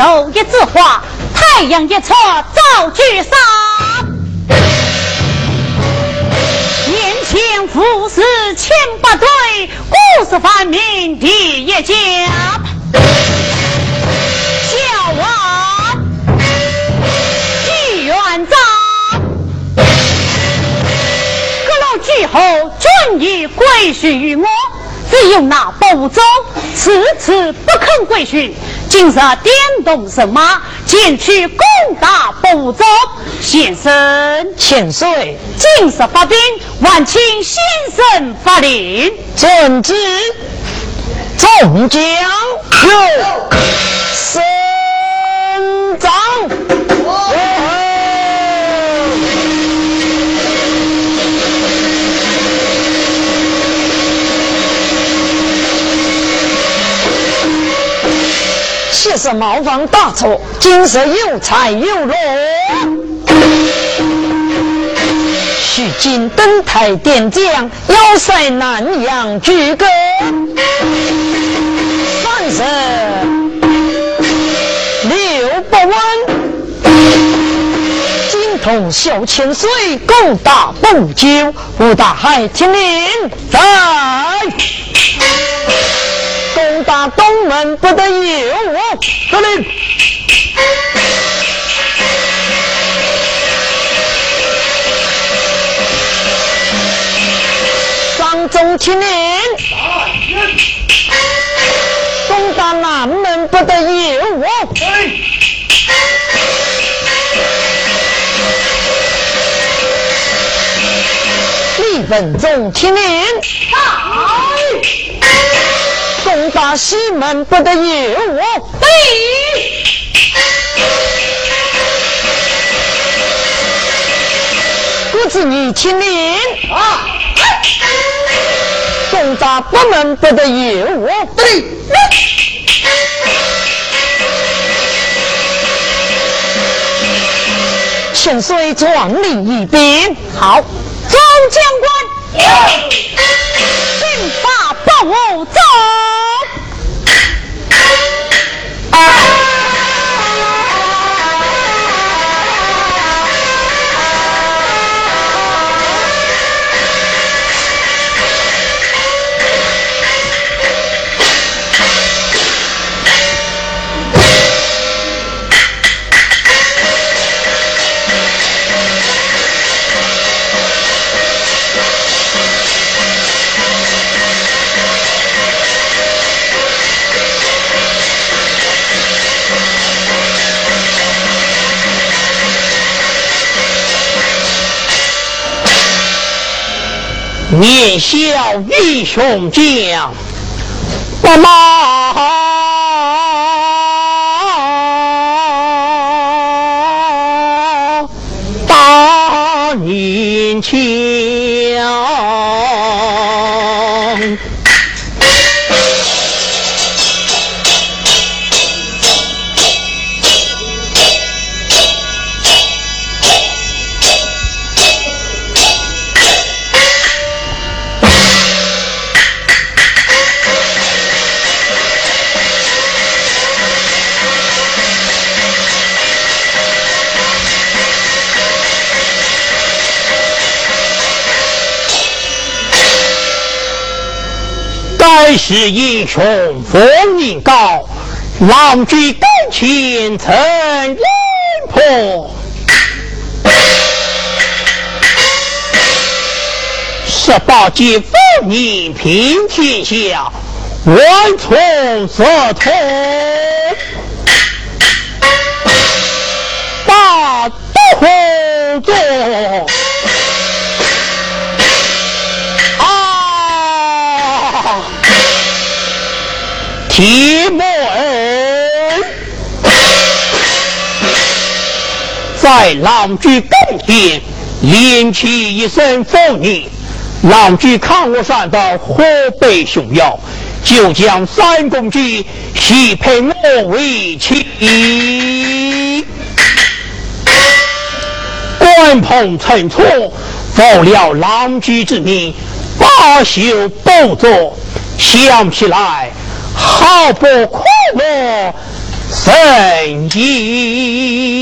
天当头一枝花，太阳一出照聚散。年前富士千百对，故事翻名第一家。小王纪元璋，各路诸侯均已归顺于我，只有那不周迟迟不肯归顺。今日点动神马，前去攻打不州。先生，千岁，今日发兵，万请先生发令。遵旨，众将有升帐。是茅房大错，今日有财有禄，须今登台点将，要塞南阳举歌，三十六百万，金童小千岁，攻打不久，吴大海听令，在。东门不得有我，得令。张忠听令。攻打南门不得有我。李文忠听令。攻打西门不得有我，对。姑子你听令啊！攻打北门不得有我，对。千岁壮令一边，好，众将官，兵法报我走。Ah! 年小英雄将，不马本是英雄风名高，郎君感情曾人破。十八级妇人平天下，万从色通。大刀后座。在郎君跟前连起一声妇人，郎君看我上的河北雄耀，就将三公主许配我为妻。关鹏程错，奉了郎君之命，罢休不作。想起来，好不快乐，神医。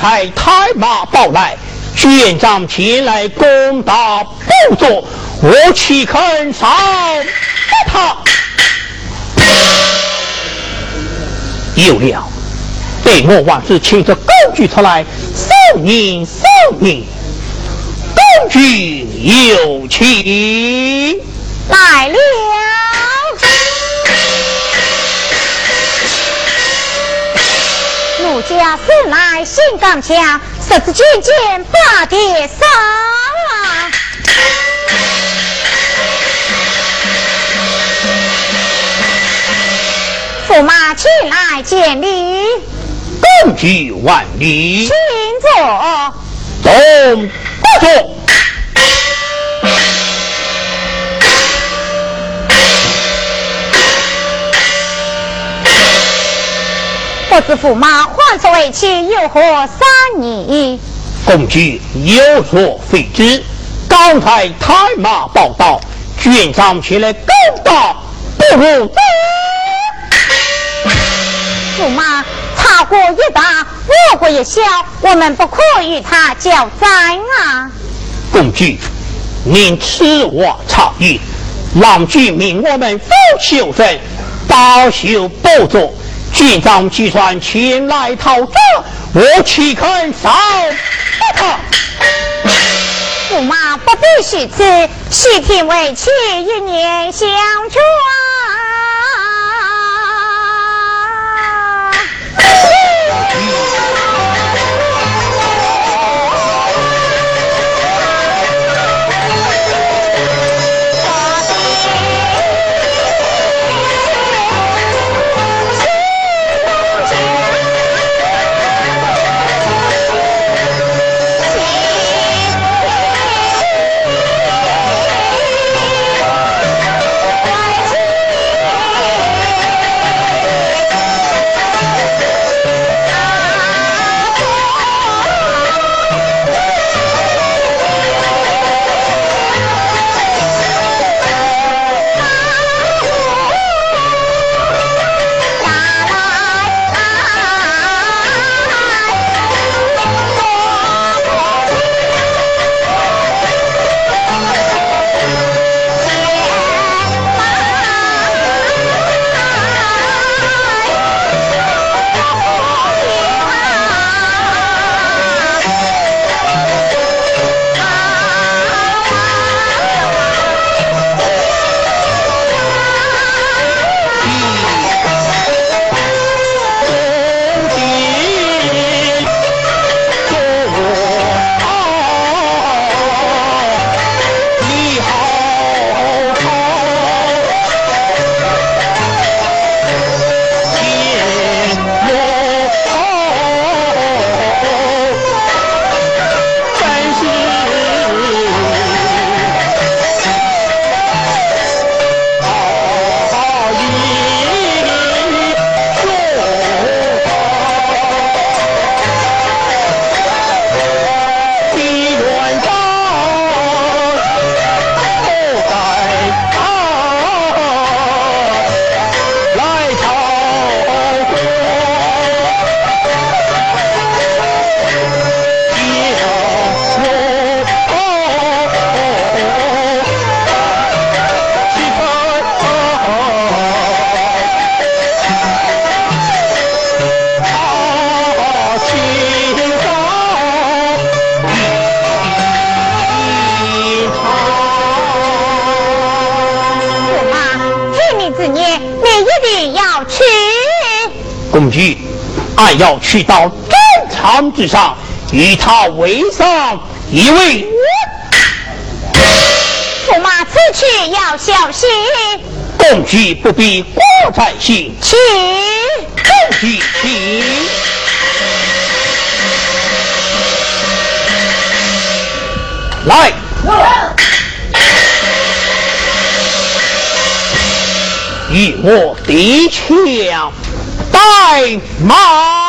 才太马报来，卷长前来攻打不作，我岂肯杀他？有了，待我万事请这工具出来，送你送你。工具有请，来了。家是乃心刚强，十指尖尖把爹杀。驸马前来见礼，恭举万里，请坐。东不坐。不知驸马唤出为妻有何三意？公举有所非知，刚才太马报道，卷长前来告打，不如驸马茶国一大，我国一小，我们不可与他交战啊！公举，您此话差矣。郎君命我们夫妻有份，包修不做。军长计算前来讨责，我岂肯杀他？驸马不必虚此，西天为妻一年相传。去到战场之上，与他为上一位。驸马此去要小心。共举不必过在心。请。公举，请。来。与我敌枪带马。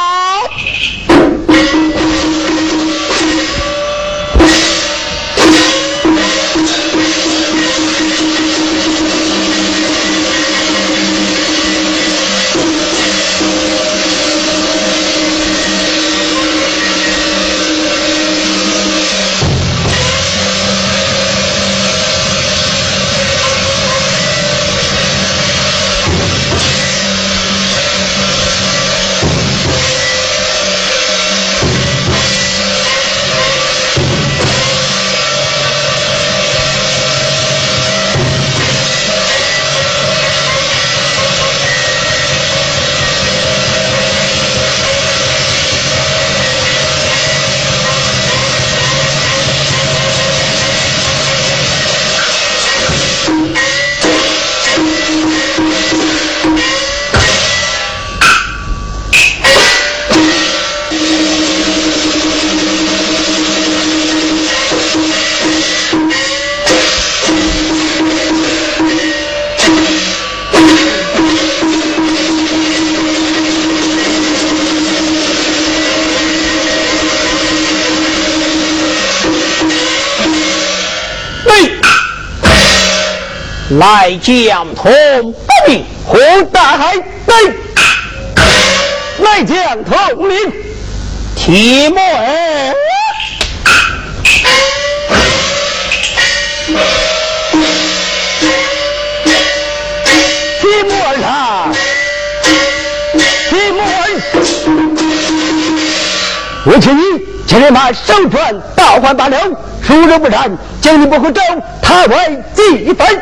来将同不明胡大海对，来将同名提莫尔，提莫尔啊，提莫尔，我请你前日把手传倒换罢了，输若不然，将你不回州，他为几分。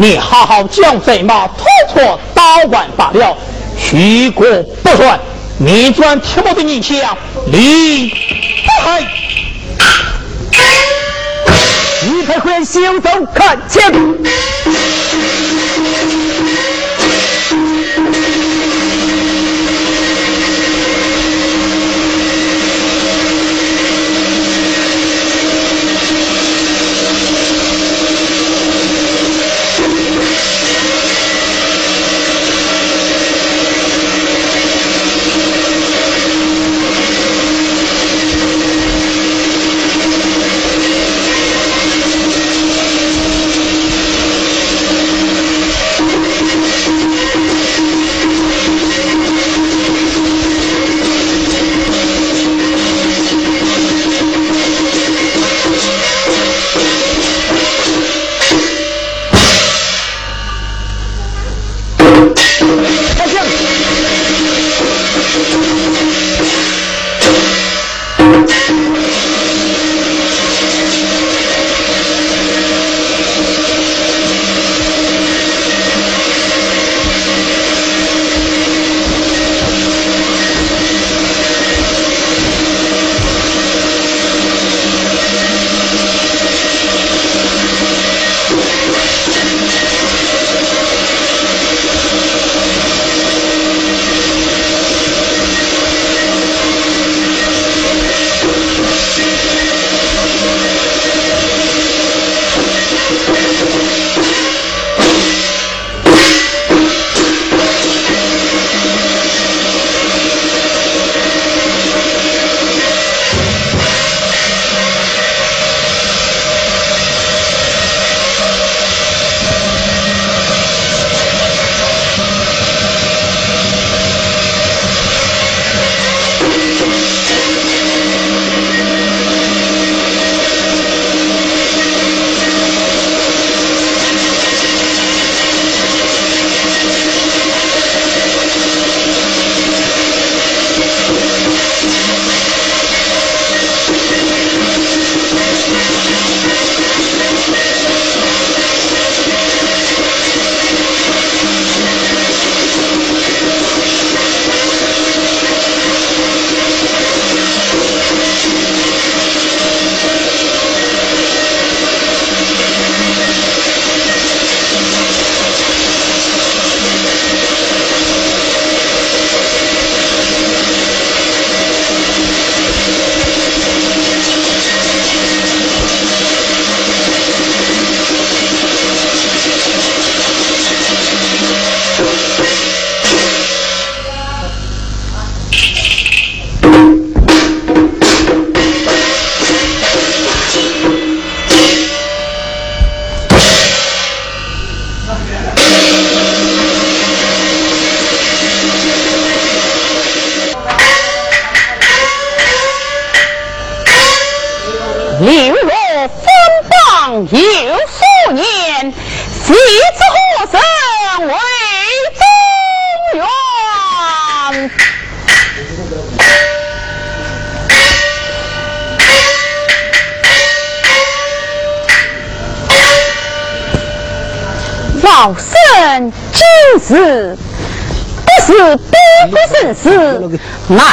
你好好将贼马拖错打完罢了，虚过不算。你转提莫的逆枪，离开！你才会行走看前。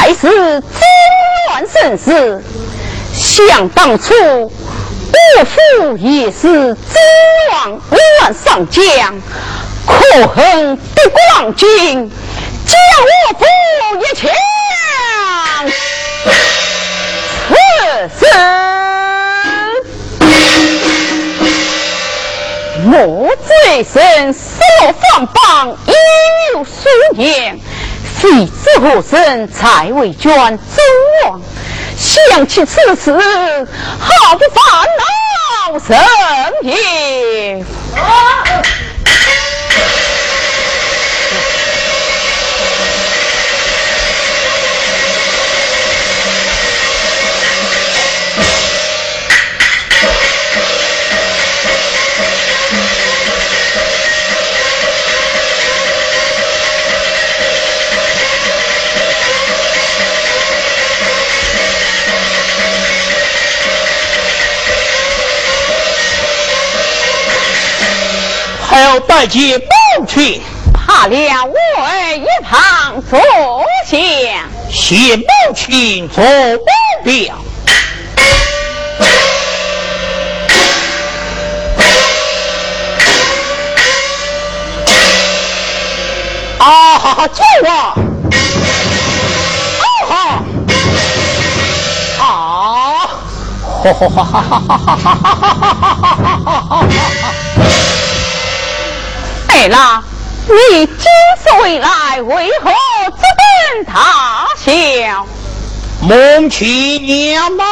乃是中原生死。想当初，我父也是尊王万上将，可恨敌国郎君将我父一枪刺死。莫罪生失落放榜已有数年，谁知何生才为捐忠王？想起此事，好不烦恼甚也。要带接母亲，怕了我一旁坐下。谢母亲做保镖。啊哈哈，救啊！啊哈！哈！哈哈哈哈哈哈哈哈哈哈哈！对了，你今次回来为何这般大笑？娘嘛！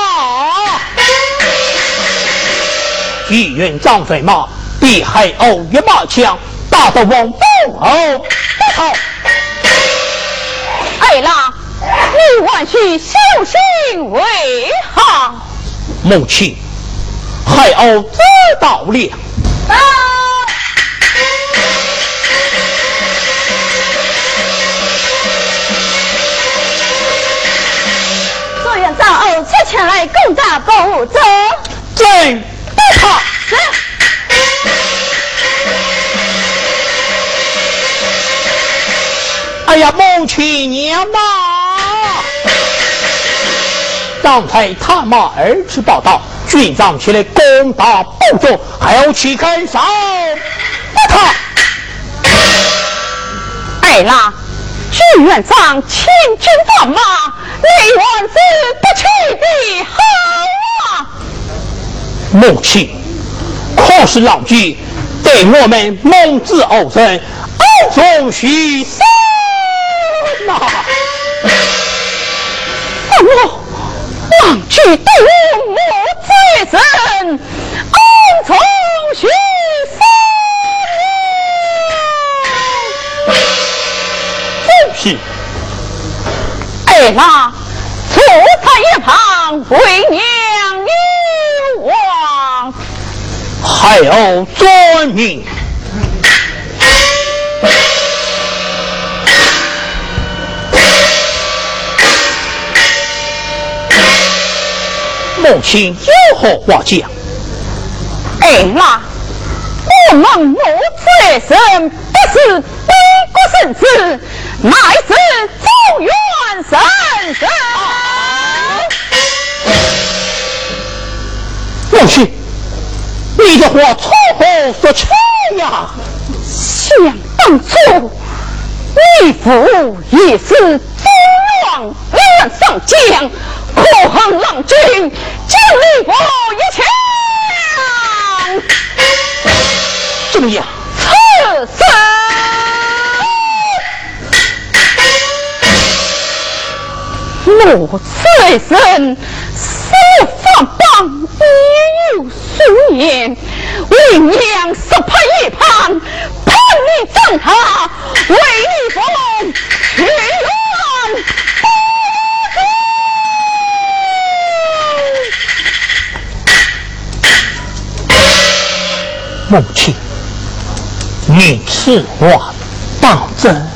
一员张飞马，比海鸥一马枪，打得王不后不好。哎啦，你万须小心为好。母亲，海鸥知道了。啊！长儿出前来攻打不走，朕不怕。哎呀，母亲娘呐！刚才探马儿去报道，军长起来攻打不走，还要去看上不他。哎啦，军院长千军万马，你万事不去的好啊！母亲，可是老君对我们蒙子偶人恩重许深呐。我王举对我母罪人，恩重许真是，哎啦，坐在一旁为娘有望。还要遵命。母亲有何话讲？哎妈，我们母子生不是边国生子，乃是中原生子。母亲，你的话从何说起呀？想当初，你父也是中原两上将，可恨郎君将你父一枪怎么样？刺死。我此生为娘十盼一盼，盼你正他，为你佛门全。母亲，你此我当真？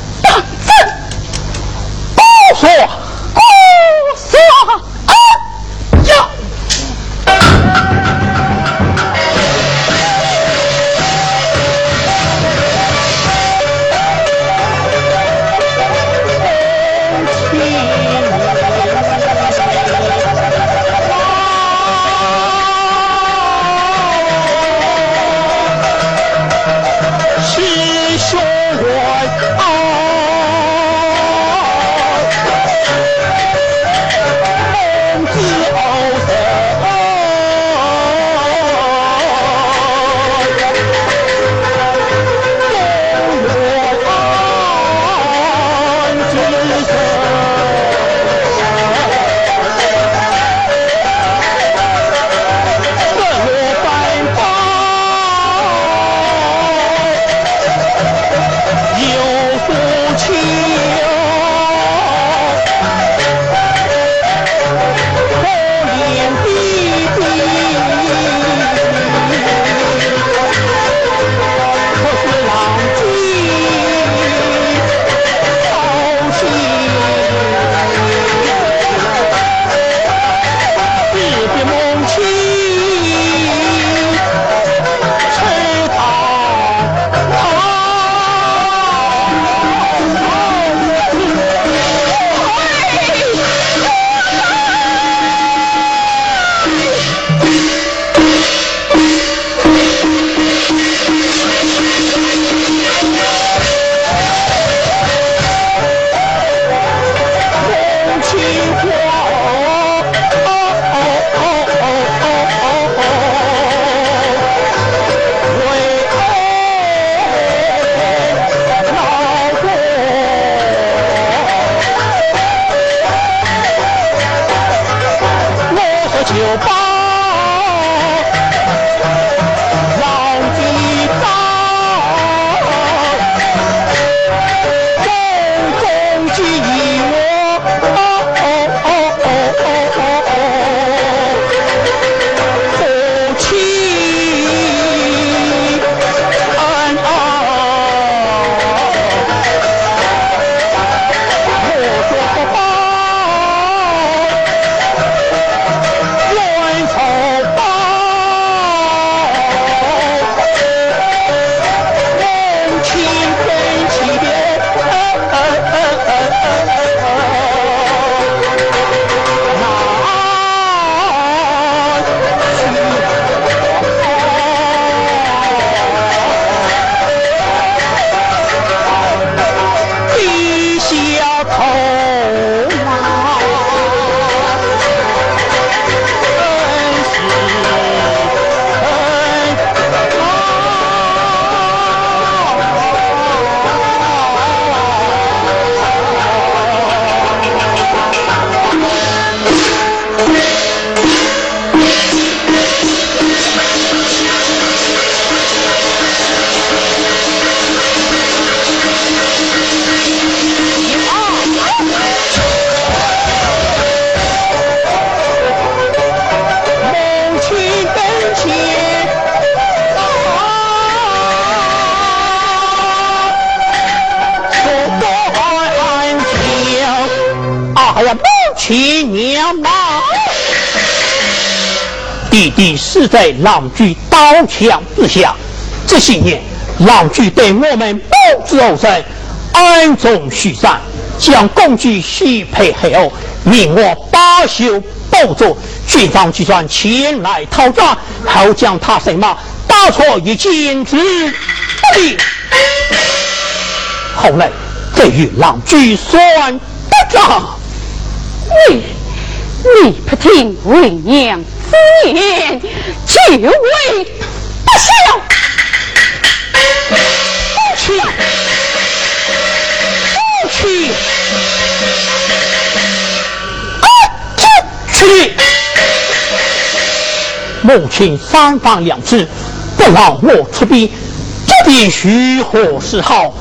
弟弟死在狼居刀枪之下，这些年狼居对我们不知后生，暗中驱散，将工具许配黑后，命我罢休不做。军方计算前来讨债，后将他什么打错于禁止不利。后来再与狼居算不账。你你不听为娘。之言就为不孝，不去，不去，啊！去！母亲三番两次不让我出兵，这必须何是好？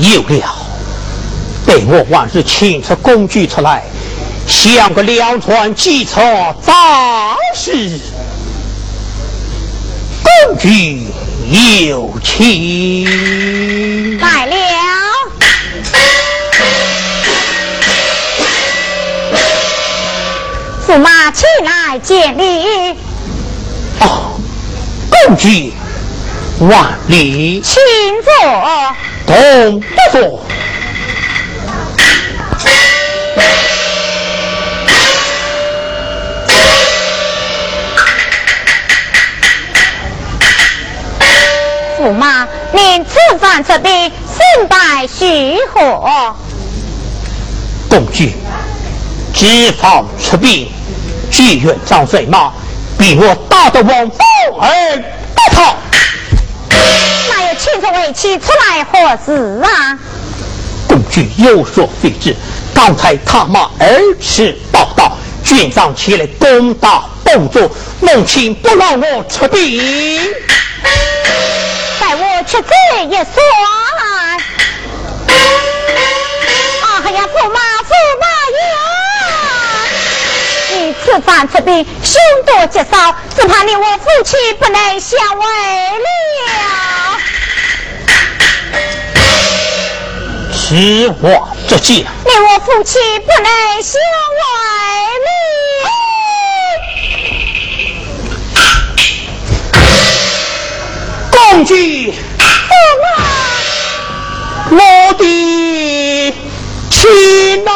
有了，待我往日请出工具出来，像个两船计策早是，公举有请。来了。驸马起来见礼，哦，公举万里，请坐。同不坐。驸马，您此番出兵胜败须何？公举知防出兵，剧院长水马，比我大得王宝儿不逃。请这位妻出来何事啊？公举有所非知，刚才他妈儿迟报道，军长前来攻打本座，母亲不让我出兵。待我去这一算。哎呀，驸马，驸马呀！你此番出兵，凶多吉少，只怕你我夫妻不能相为了。此我之计，你我夫妻不能相为了。公我的亲呐、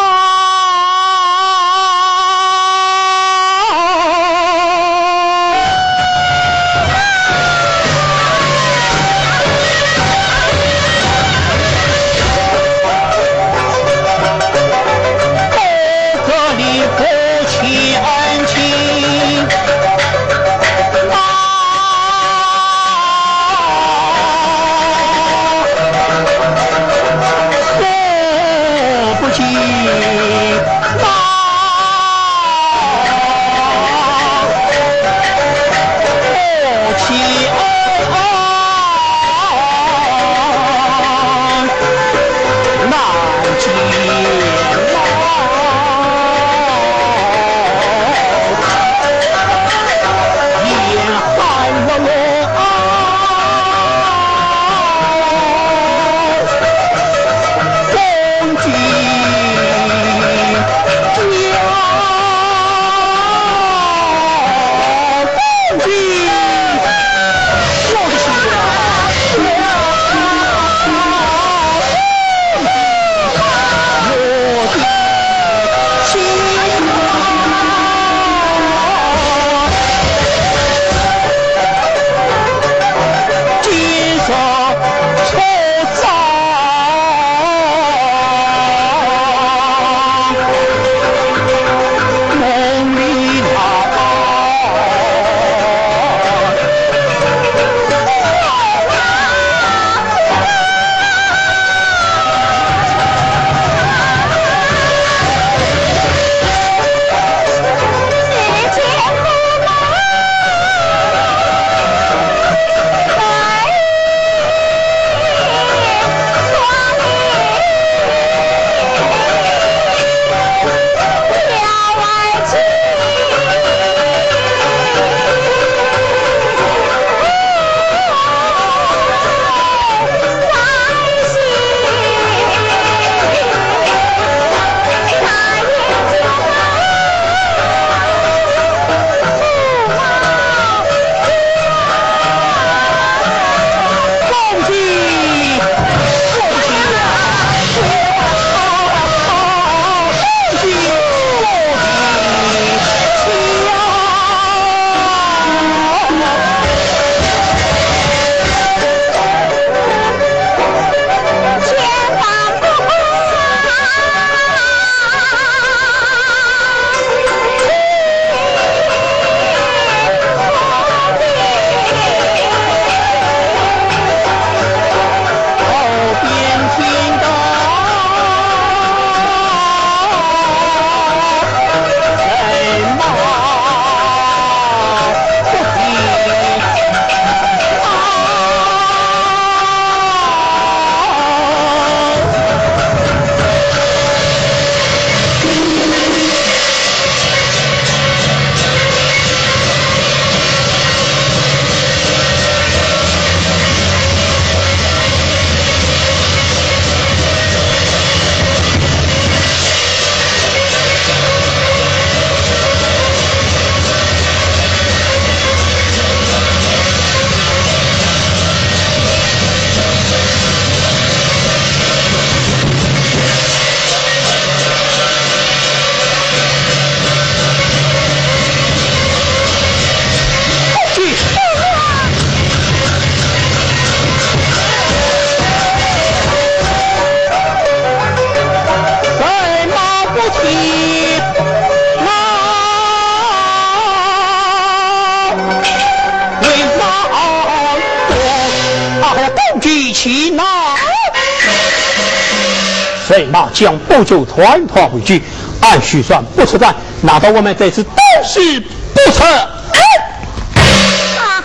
将不久团团回去，按序算不出战，难道我们这次都是不成？啊，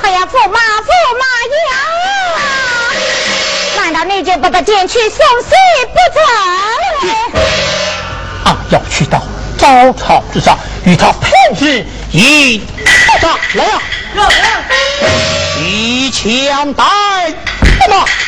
哎呀，驸马，驸马呀！难道你就不得进去送死不成？俺要去到招草之上，与他拼死一上来呀！一枪带马。为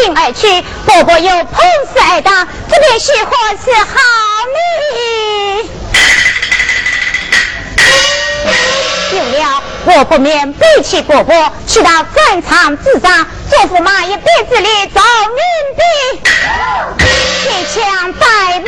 并而去伯伯又碰死挨打，这便是何是好命？有了，我不免背弃伯伯，去到战场自杀，做驸马一辈子里遭命的，铁枪带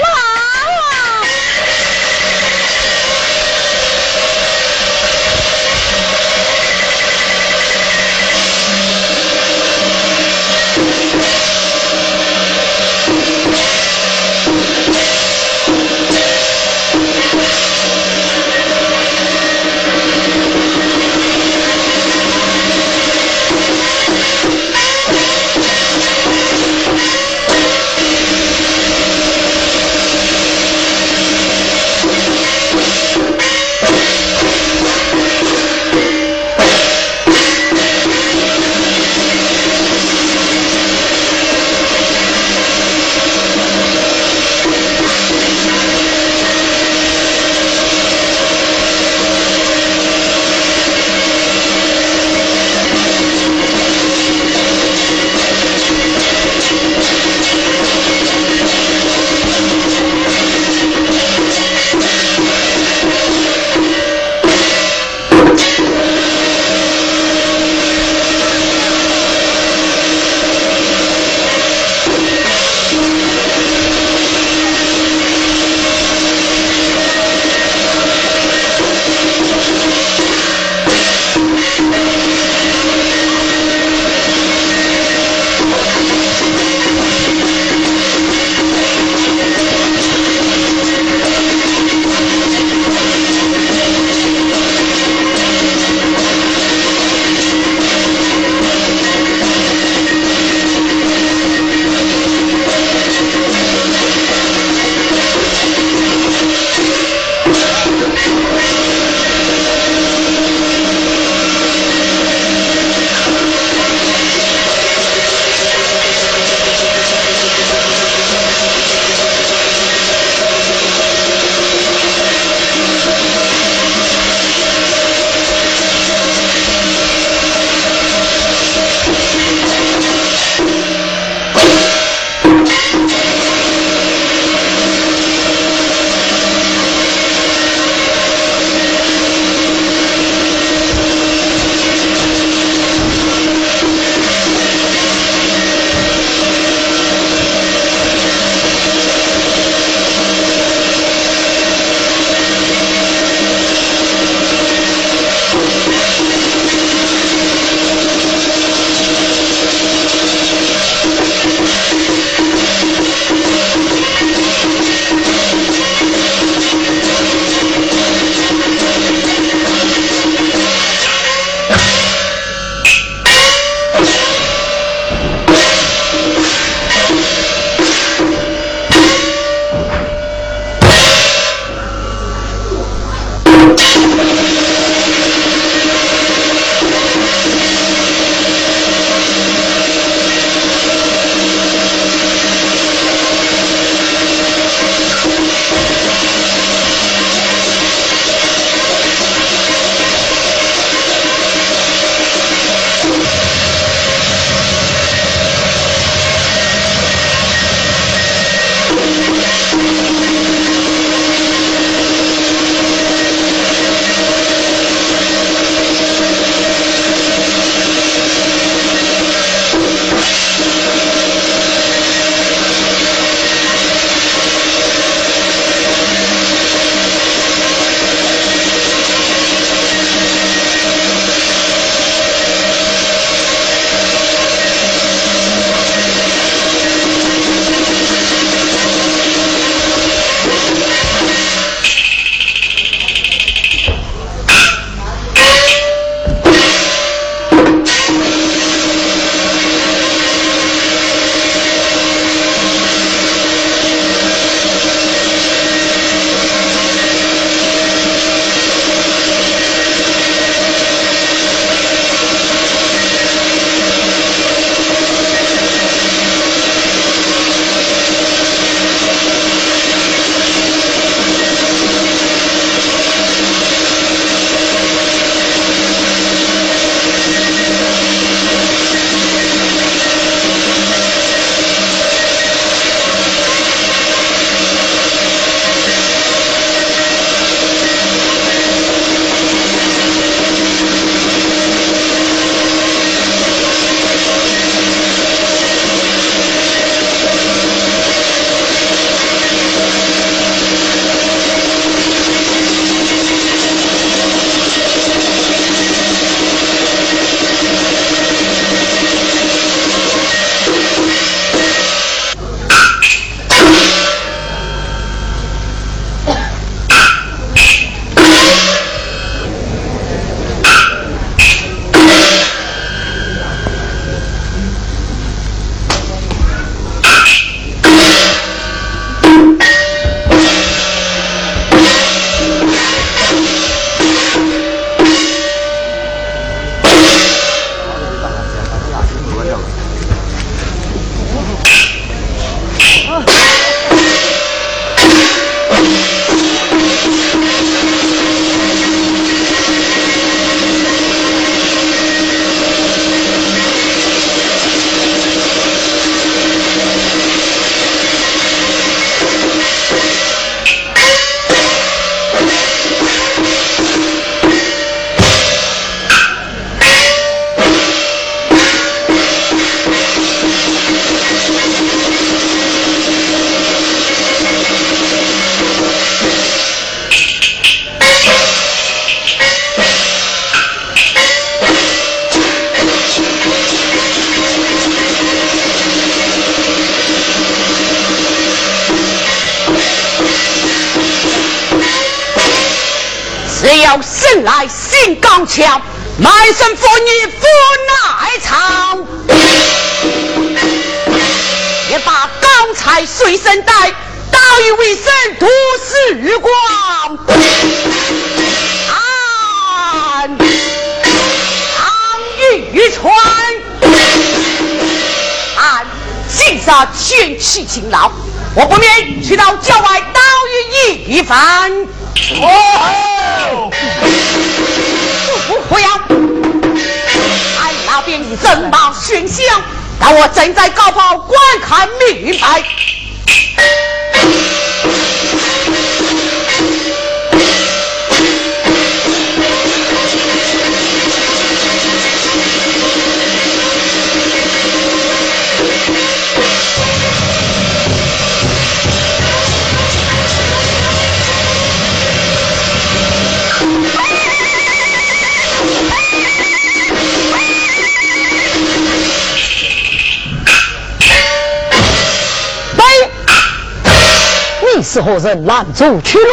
是何人拦住去路？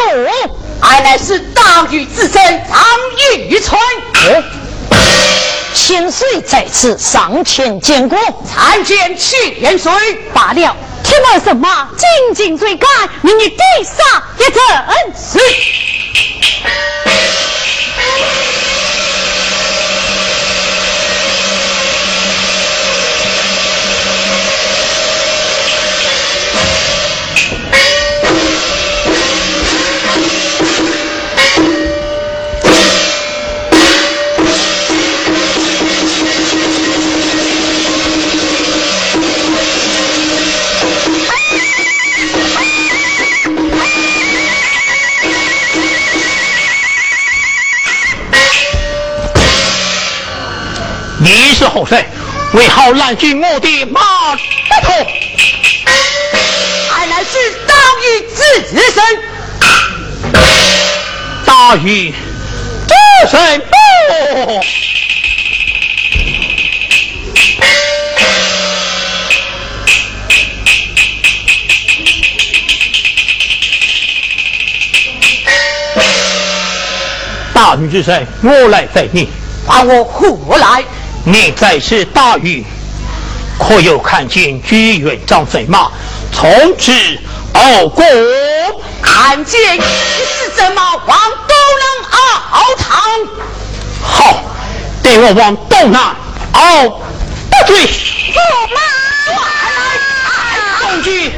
俺乃是大禹之孙张玉川。哦，千岁在此，上前见过。参见千岁罢了，听了什么？紧紧追赶，命你必杀一阵是。是后生？为好拦住我的马头？俺乃是大禹之孙。大禹之孙不？大禹之神，我来载你。把我活来！你在是大禹，可有看见居元长水马从此傲过？看见一是怎么往东南熬汤？好，带我往东南熬大嘴。驸马，来，东去。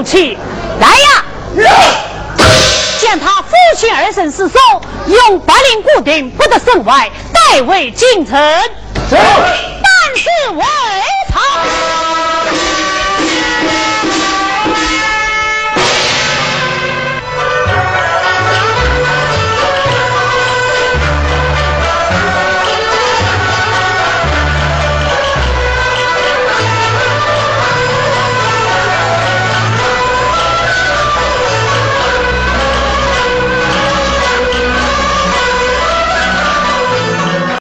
武来呀！见他父亲儿子失踪用白绫固定不得身外代为进城。